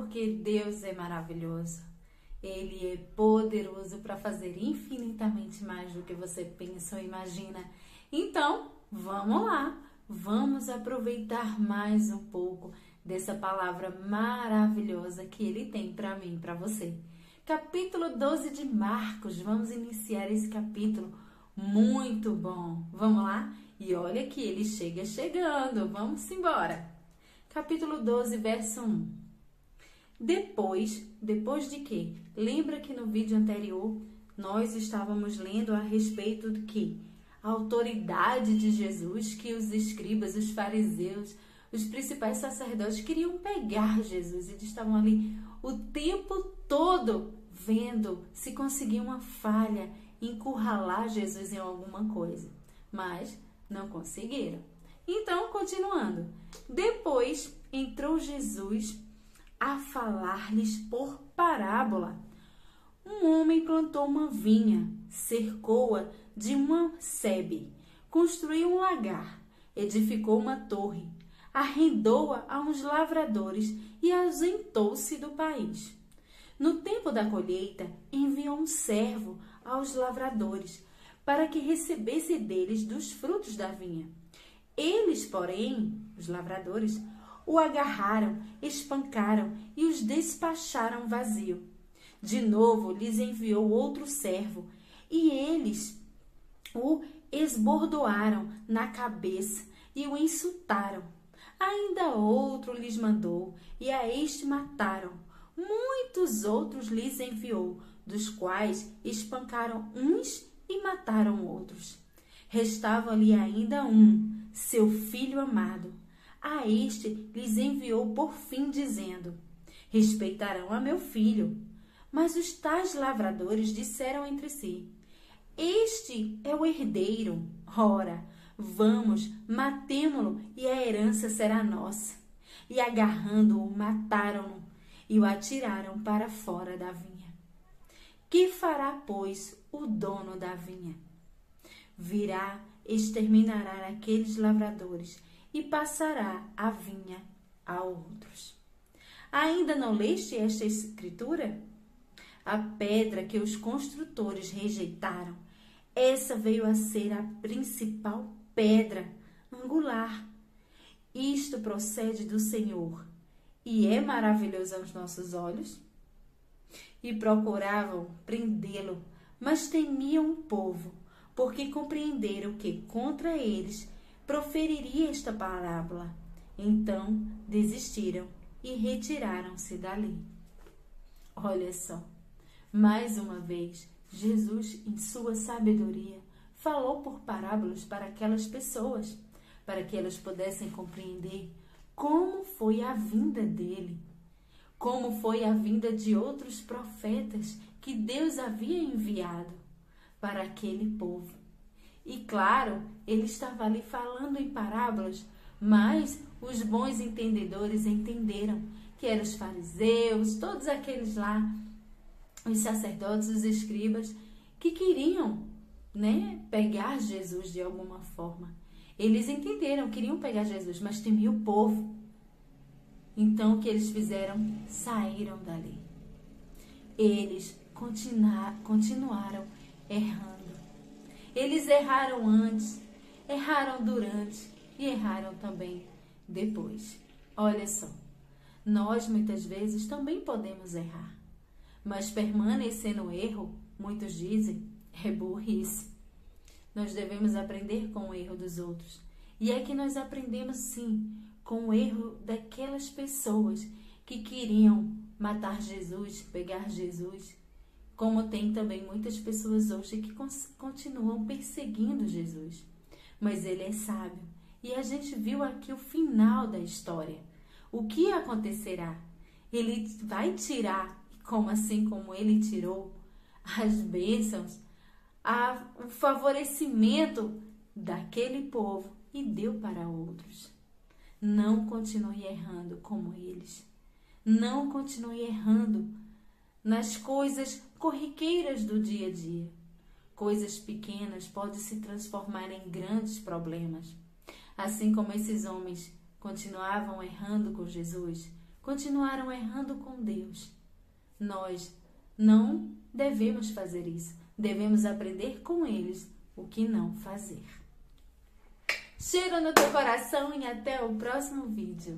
porque Deus é maravilhoso. Ele é poderoso para fazer infinitamente mais do que você pensa ou imagina. Então, vamos lá, vamos aproveitar mais um pouco dessa palavra maravilhosa que ele tem para mim para você. Capítulo 12 de Marcos, vamos iniciar esse capítulo muito bom. Vamos lá? E olha que ele chega chegando, vamos embora. Capítulo 12, verso 1. Depois, depois de quê? Lembra que no vídeo anterior nós estávamos lendo a respeito do que? A autoridade de Jesus, que os escribas, os fariseus, os principais sacerdotes queriam pegar Jesus. Eles estavam ali o tempo todo vendo se conseguia uma falha, encurralar Jesus em alguma coisa. Mas não conseguiram. Então, continuando. Depois entrou Jesus a falar-lhes por parábola. Um homem plantou uma vinha, cercou-a de uma sebe, construiu um lagar, edificou uma torre, arrendou-a a uns lavradores e ausentou-se do país. No tempo da colheita, enviou um servo aos lavradores para que recebesse deles dos frutos da vinha. Eles, porém, os lavradores, o agarraram, espancaram e os despacharam vazio. De novo lhes enviou outro servo, e eles o esbordoaram na cabeça e o insultaram. Ainda outro lhes mandou, e a este mataram. Muitos outros lhes enviou, dos quais espancaram uns e mataram outros. Restava-lhe ainda um, seu filho amado. A este lhes enviou por fim, dizendo: Respeitarão a meu filho. Mas os tais lavradores disseram entre si: Este é o herdeiro. Ora, vamos, matemo-lo e a herança será nossa. E agarrando-o, mataram-no e o atiraram para fora da vinha. Que fará, pois, o dono da vinha? Virá, exterminará aqueles lavradores e passará a vinha a outros. Ainda não leste esta escritura? A pedra que os construtores rejeitaram, essa veio a ser a principal pedra angular. Isto procede do Senhor e é maravilhoso aos nossos olhos. E procuravam prendê-lo, mas temiam o povo, porque compreenderam que contra eles proferiria esta parábola. Então desistiram e retiraram-se dali. Olha só, mais uma vez, Jesus, em sua sabedoria, falou por parábolas para aquelas pessoas, para que elas pudessem compreender como foi a vinda dele, como foi a vinda de outros profetas que Deus havia enviado para aquele povo. E claro, ele estava ali falando em parábolas, mas os bons entendedores entenderam que eram os fariseus, todos aqueles lá, os sacerdotes, os escribas, que queriam né, pegar Jesus de alguma forma. Eles entenderam, queriam pegar Jesus, mas temiam o povo. Então o que eles fizeram? Saíram dali. Eles continuaram errando eles erraram antes, erraram durante e erraram também depois. Olha só, nós muitas vezes também podemos errar, mas permanecer no erro, muitos dizem, é burrice. Nós devemos aprender com o erro dos outros. E é que nós aprendemos sim com o erro daquelas pessoas que queriam matar Jesus, pegar Jesus como tem também muitas pessoas hoje que continuam perseguindo Jesus. Mas ele é sábio. E a gente viu aqui o final da história. O que acontecerá? Ele vai tirar, como assim como ele tirou, as bênçãos, a, o favorecimento daquele povo e deu para outros. Não continue errando como eles. Não continue errando nas coisas corriqueiras do dia a dia. Coisas pequenas podem se transformar em grandes problemas. Assim como esses homens continuavam errando com Jesus, continuaram errando com Deus. Nós não devemos fazer isso. Devemos aprender com eles o que não fazer. Cheiro no teu coração e até o próximo vídeo.